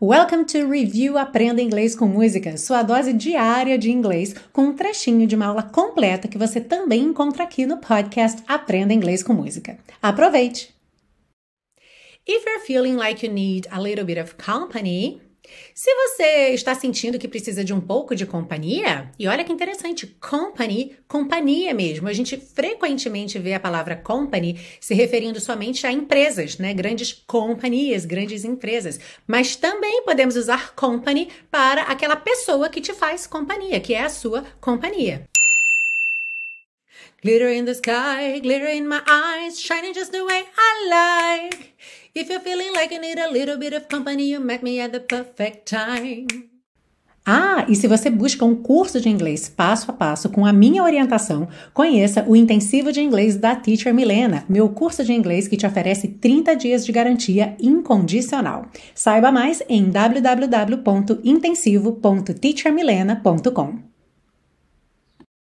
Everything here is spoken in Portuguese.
Welcome to Review Aprenda Inglês com Música, sua dose diária de inglês, com um trechinho de uma aula completa que você também encontra aqui no podcast Aprenda Inglês com Música. Aproveite! If you're feeling like you need a little bit of company, se você está sentindo que precisa de um pouco de companhia, e olha que interessante, company, companhia mesmo. A gente frequentemente vê a palavra company se referindo somente a empresas, né? Grandes companhias, grandes empresas. Mas também podemos usar company para aquela pessoa que te faz companhia, que é a sua companhia. Glitter in the sky, glitter in my eyes, shining just the way I like. If you're feeling like you need a little bit of company, you met me at the perfect time. Ah, e se você busca um curso de inglês passo a passo com a minha orientação, conheça o Intensivo de Inglês da Teacher Milena, meu curso de inglês que te oferece 30 dias de garantia incondicional. Saiba mais em www.intensivo.teachermilena.com.